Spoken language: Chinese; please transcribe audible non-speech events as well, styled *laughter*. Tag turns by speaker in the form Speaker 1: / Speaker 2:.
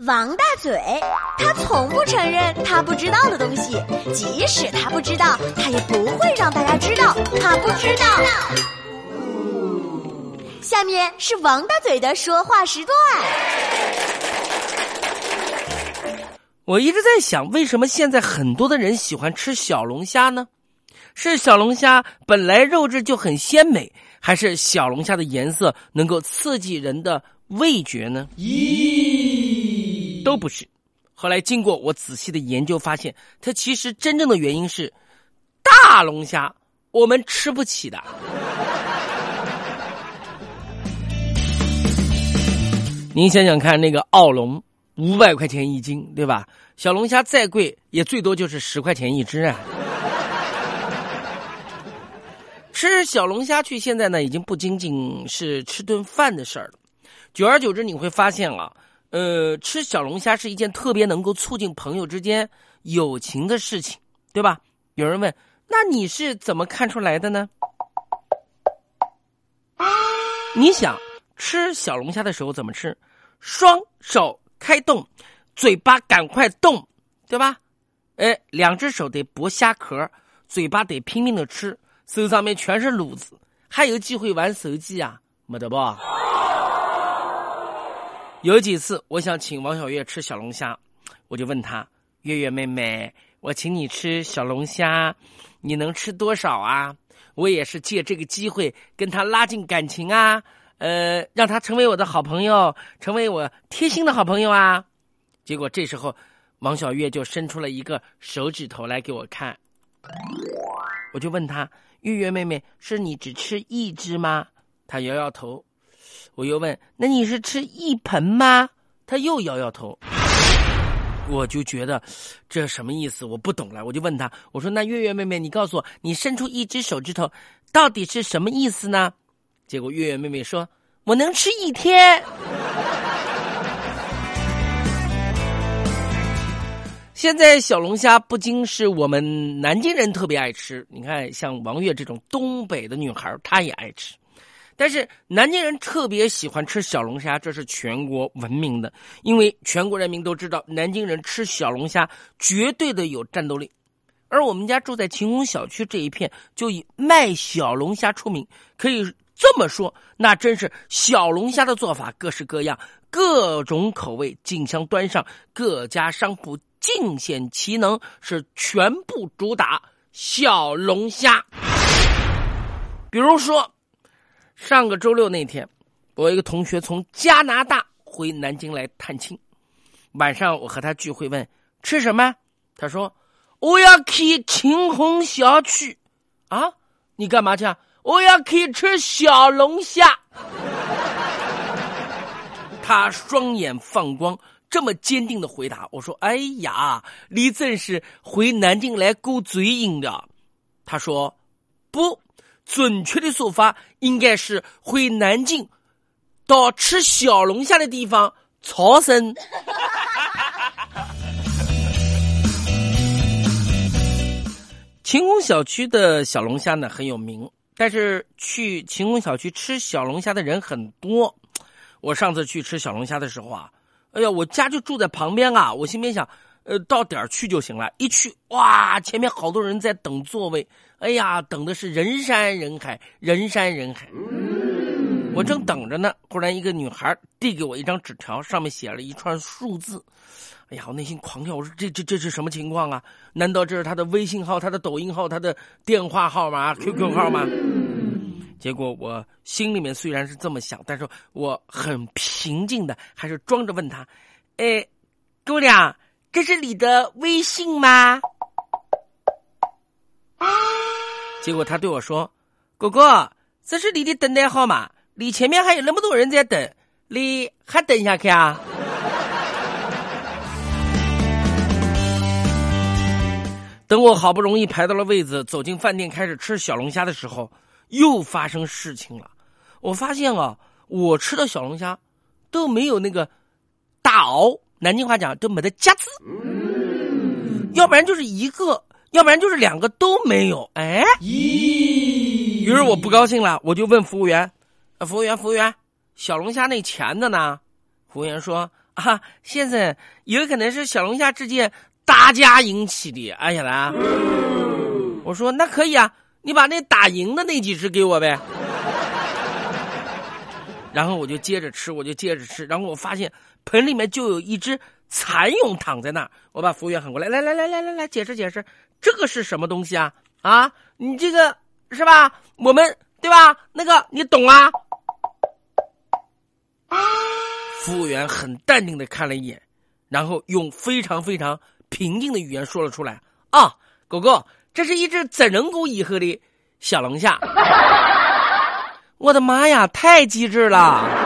Speaker 1: 王大嘴，他从不承认他不知道的东西，即使他不知道，他也不会让大家知道他不知道。下面是王大嘴的说话时段。
Speaker 2: 我一直在想，为什么现在很多的人喜欢吃小龙虾呢？是小龙虾本来肉质就很鲜美，还是小龙虾的颜色能够刺激人的味觉呢？咦，不是。后来经过我仔细的研究，发现它其实真正的原因是大龙虾我们吃不起的。您想想看，那个澳龙五百块钱一斤，对吧？小龙虾再贵，也最多就是十块钱一只啊。吃小龙虾去，现在呢已经不仅仅是吃顿饭的事儿了。久而久之，你会发现啊，呃，吃小龙虾是一件特别能够促进朋友之间友情的事情，对吧？有人问，那你是怎么看出来的呢？你想吃小龙虾的时候怎么吃？双手开动，嘴巴赶快动，对吧？哎，两只手得剥虾壳，嘴巴得拼命的吃。手上面全是卤子，还有机会玩手机啊？没得吧？有几次，我想请王小月吃小龙虾，我就问她：“月月妹妹，我请你吃小龙虾，你能吃多少啊？”我也是借这个机会跟她拉近感情啊，呃，让她成为我的好朋友，成为我贴心的好朋友啊。结果这时候，王小月就伸出了一个手指头来给我看，我就问她。月月妹妹，是你只吃一只吗？她摇摇头。我又问：“那你是吃一盆吗？”他又摇摇头。我就觉得这什么意思？我不懂了。我就问他：“我说那月月妹妹，你告诉我，你伸出一只手指头，到底是什么意思呢？”结果月月妹妹说：“我能吃一天。*laughs* ”现在小龙虾不仅是我们南京人特别爱吃，你看像王月这种东北的女孩，她也爱吃。但是南京人特别喜欢吃小龙虾，这是全国闻名的，因为全国人民都知道南京人吃小龙虾绝对的有战斗力。而我们家住在晴空小区这一片，就以卖小龙虾出名。可以这么说，那真是小龙虾的做法各式各样，各种口味竞相端上，各家商铺。尽显其能，是全部主打小龙虾。比如说，上个周六那天，我一个同学从加拿大回南京来探亲，晚上我和他聚会，问吃什么？他说我要去秦虹小区。啊，你干嘛去？啊？我要去吃小龙虾。*laughs* 他双眼放光。这么坚定的回答，我说：“哎呀，你真是回南京来勾嘴瘾的。”他说：“不，准确的说法应该是回南京到吃小龙虾的地方超生。”晴空小区的小龙虾呢很有名，但是去晴空小区吃小龙虾的人很多。我上次去吃小龙虾的时候啊。哎呀，我家就住在旁边啊！我心里面想，呃，到点儿去就行了。一去，哇，前面好多人在等座位。哎呀，等的是人山人海，人山人海。我正等着呢，忽然一个女孩递给我一张纸条，上面写了一串数字。哎呀，我内心狂跳，我说这这这是什么情况啊？难道这是她的微信号、她的抖音号、她的电话号码、QQ 号吗？结果我心里面虽然是这么想，但是我很平静的，还是装着问他：“哎，姑娘，这是你的微信吗？”结果他对我说：“哥哥，这是你的等待号码，你前面还有那么多人在等，你还等下去啊？” *laughs* 等我好不容易排到了位子，走进饭店开始吃小龙虾的时候。又发生事情了，我发现啊，我吃的小龙虾都没有那个大鳌，南京话讲都没得夹子，要不然就是一个，要不然就是两个都没有。哎，于是我不高兴了，我就问服务员：“服务员，服务员，小龙虾那钳子呢？”服务员说：“啊，先生，有可能是小龙虾之间打架引起的。哎呀啦，我说那可以啊，你把那打赢的那几只给我呗。然后我就接着吃，我就接着吃，然后我发现盆里面就有一只蚕蛹躺在那儿。我把服务员喊过来，来来来来来来，解释解释，这个是什么东西啊？啊，你这个是吧？我们对吧？那个你懂啊？服务员很淡定的看了一眼，然后用非常非常平静的语言说了出来：“啊，狗狗，这是一只整人骨以后的小龙虾。”我的妈呀，太机智了！